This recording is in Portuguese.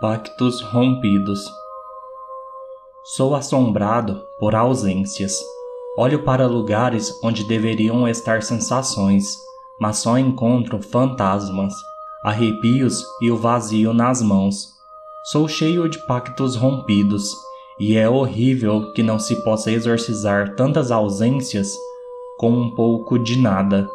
Pactos rompidos. Sou assombrado por ausências. Olho para lugares onde deveriam estar sensações, mas só encontro fantasmas, arrepios e o vazio nas mãos. Sou cheio de pactos rompidos, e é horrível que não se possa exorcizar tantas ausências com um pouco de nada.